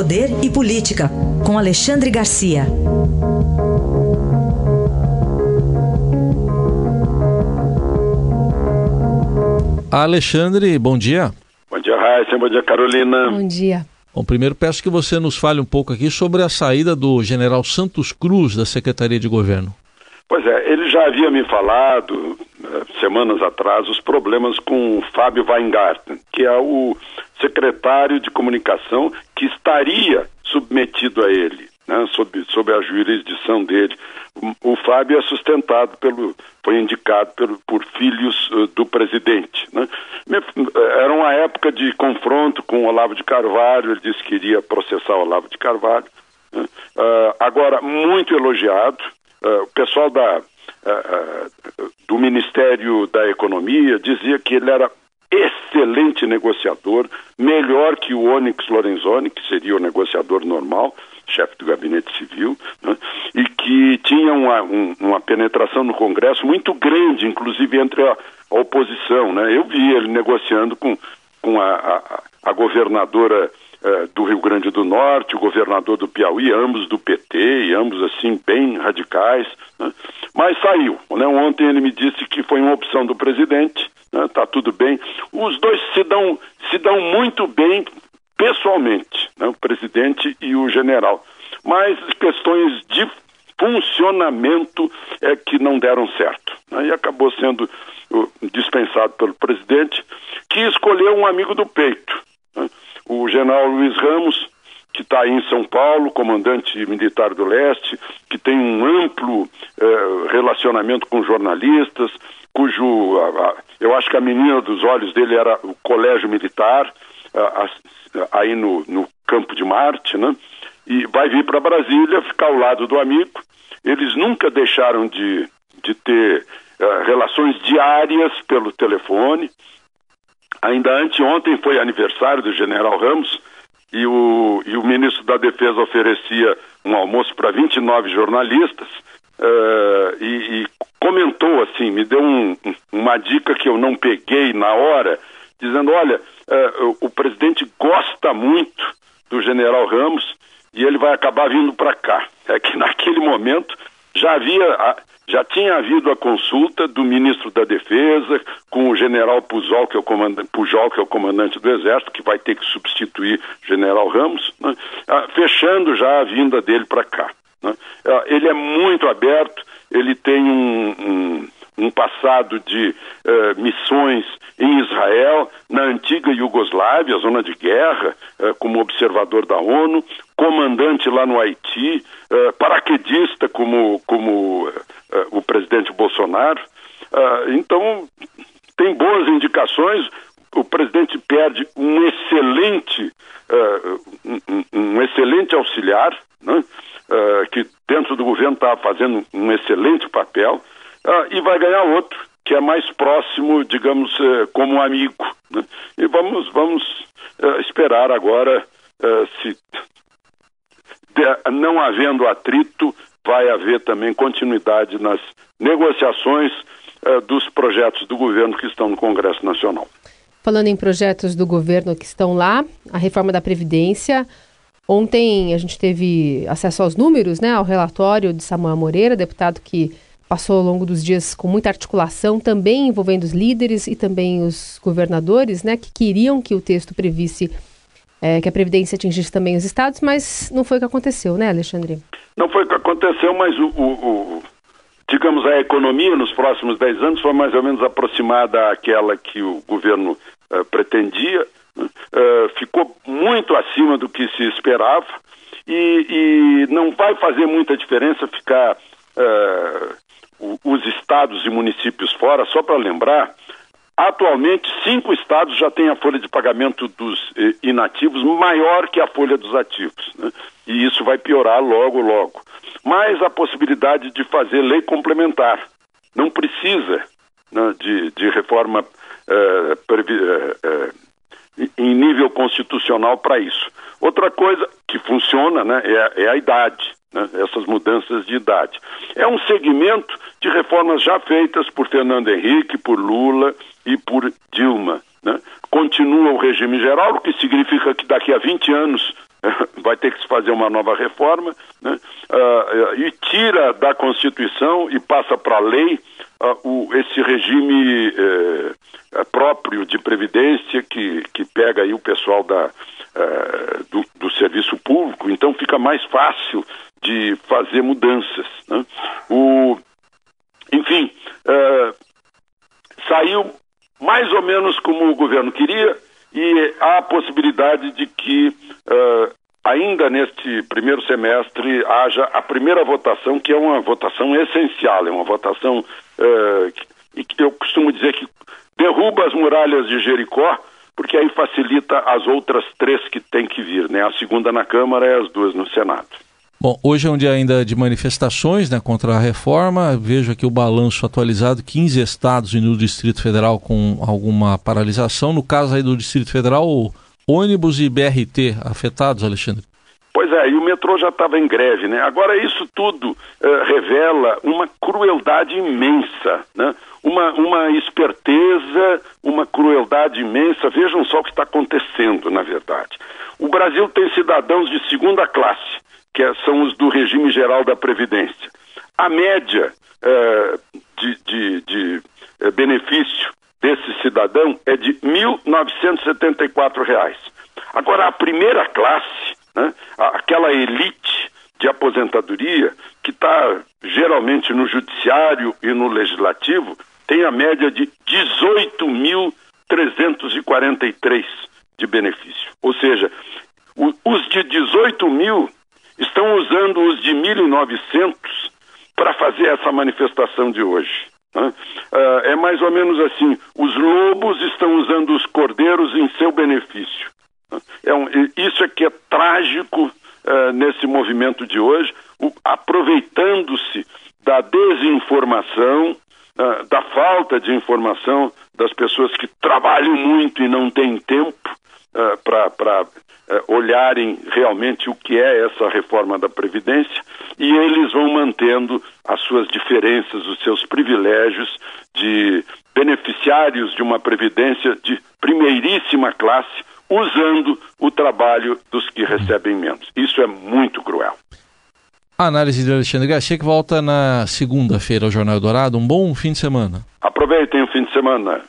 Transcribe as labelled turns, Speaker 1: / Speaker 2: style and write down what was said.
Speaker 1: Poder e Política, com Alexandre Garcia.
Speaker 2: Alexandre, bom dia.
Speaker 3: Bom dia, Raíssa. Bom dia, Carolina.
Speaker 4: Bom dia.
Speaker 2: Bom, primeiro peço que você nos fale um pouco aqui sobre a saída do general Santos Cruz da Secretaria de Governo.
Speaker 3: Pois é, ele já havia me falado semanas atrás os problemas com o Fábio Weingarten, que é o secretário de comunicação que estaria submetido a ele, né, sob, sob a jurisdição dele. O, o, Fábio é sustentado pelo, foi indicado pelo, por filhos uh, do presidente. Né. Era uma época de confronto com o Olavo de Carvalho, ele disse que iria processar o Olavo de Carvalho. Né. Uh, agora, muito elogiado. Uh, o pessoal da do Ministério da Economia dizia que ele era excelente negociador, melhor que o Onyx Lorenzoni, que seria o negociador normal, chefe do gabinete civil, né? e que tinha uma, um, uma penetração no Congresso muito grande, inclusive entre a, a oposição. Né? Eu vi ele negociando com, com a, a, a governadora eh, do Rio Grande do Norte, o governador do Piauí, ambos do PT, e ambos assim bem radicais. Né? Mas saiu. Né? Ontem ele me disse que foi uma opção do presidente, está né? Tudo bem. Os dois se dão, se dão muito bem pessoalmente, né? o presidente e o general. Mas questões de funcionamento é que não deram certo. Né? E acabou sendo dispensado pelo presidente, que escolheu um amigo do peito o general Luiz Ramos, que está em São Paulo, comandante militar do leste, que tem um amplo eh, relacionamento com jornalistas, cujo a, a, eu acho que a menina dos olhos dele era o colégio militar, a, aí no, no campo de Marte, né? E vai vir para Brasília, ficar ao lado do amigo. Eles nunca deixaram de, de ter uh, relações diárias pelo telefone. Ainda anteontem foi aniversário do general Ramos e o, e o ministro da Defesa oferecia um almoço para 29 jornalistas uh, e, e, comentou assim, me deu um, uma dica que eu não peguei na hora, dizendo, olha, uh, o presidente gosta muito do general Ramos e ele vai acabar vindo para cá. É que naquele momento já havia já tinha havido a consulta do ministro da Defesa com o general Pujol, que é o comandante, Pujol, que é o comandante do Exército, que vai ter que substituir general Ramos, né? ah, fechando já a vinda dele para cá. Né? Ah, ele é muito aberto, ele tem um, um, um passado de uh, missões em Israel, na antiga Iugoslávia, zona de guerra, uh, como observador da ONU, comandante lá no Haiti, uh, paraquedista como, como o presidente Bolsonaro. então, tem boas indicações. O presidente perde um excelente, um, um, excelente auxiliar, né? que dentro do governo está fazendo um excelente papel, e vai ganhar outro que é mais próximo, digamos, eh, como um amigo. Né? E vamos, vamos uh, esperar agora uh, se de, não havendo atrito, vai haver também continuidade nas negociações dos projetos do governo que estão no Congresso Nacional.
Speaker 4: Falando em projetos do governo que estão lá, a reforma da Previdência. Ontem a gente teve acesso aos números, né, ao relatório de Samuel Moreira, deputado que passou ao longo dos dias com muita articulação, também envolvendo os líderes e também os governadores, né, que queriam que o texto previsse é, que a Previdência atingisse também os estados, mas não foi o que aconteceu, né, Alexandre?
Speaker 3: Não foi o que aconteceu, mas o, o, o digamos, a economia nos próximos 10 anos foi mais ou menos aproximada àquela que o governo uh, pretendia, uh, ficou muito acima do que se esperava e, e não vai fazer muita diferença ficar uh, os estados e municípios fora, só para lembrar, atualmente cinco estados já têm a folha de pagamento dos eh, inativos maior que a folha dos ativos. Né? E isso vai piorar logo, logo. Mas a possibilidade de fazer lei complementar. Não precisa né, de, de, reforma eh, previ, eh, eh em nível constitucional para isso. Outra coisa que funciona né, é, é a idade né, essas mudanças de idade. É um segmento de reformas já feitas por Fernando Henrique, por Lula e por Dilma. Né? Continua o regime geral, o que significa que daqui a 20 anos vai ter que se fazer uma nova reforma, né? uh, e tira da Constituição e passa para a lei uh, o, esse regime uh, próprio de previdência que, que pega aí o pessoal da, do, do, serviço público, então fica mais fácil de fazer mudanças. Né? O, enfim, saiu mais ou menos como o governo queria e há a possibilidade de que uh, ainda neste primeiro semestre haja a primeira votação, que é uma votação essencial, é uma votação uh, que, que eu costumo dizer que derruba as muralhas de Jericó, porque aí facilita as outras três que têm que vir, né? A segunda na Câmara e as duas no Senado.
Speaker 2: Bom, hoje é um dia ainda de manifestações né, contra a reforma. Vejo aqui o balanço atualizado: 15 estados e no Distrito Federal com alguma paralisação. No caso aí do Distrito Federal, ônibus e BRT afetados, Alexandre?
Speaker 3: Pois é, e o metrô já estava em greve, né? Agora, isso tudo uh, revela uma crueldade imensa, né? Uma, uma esperteza, uma crueldade imensa. Vejam só o que está acontecendo, na verdade. O Brasil tem cidadãos de segunda classe que é, são os do regime geral da Previdência. A média é, de, de, de é, benefício desse cidadão é de R$ 1.974. Agora, a primeira classe, né, aquela elite de aposentadoria, que está geralmente no judiciário e no legislativo, tem a média de 18.343 de benefício. Ou seja, os de 18 mil estão usando os de 1.900 para fazer essa manifestação de hoje. Uh, é mais ou menos assim: os lobos estão usando os cordeiros em seu benefício. É um, isso é que é trágico uh, nesse movimento de hoje, aproveitando-se da desinformação, uh, da falta de informação das pessoas que trabalham muito e não têm tempo para eh, olharem realmente o que é essa reforma da Previdência e eles vão mantendo as suas diferenças, os seus privilégios de beneficiários de uma Previdência de primeiríssima classe, usando o trabalho dos que recebem menos. Isso é muito cruel.
Speaker 2: A análise de Alexandre Garcia que volta na segunda-feira ao Jornal Dourado. Um bom fim de semana.
Speaker 3: Aproveitem o fim de semana.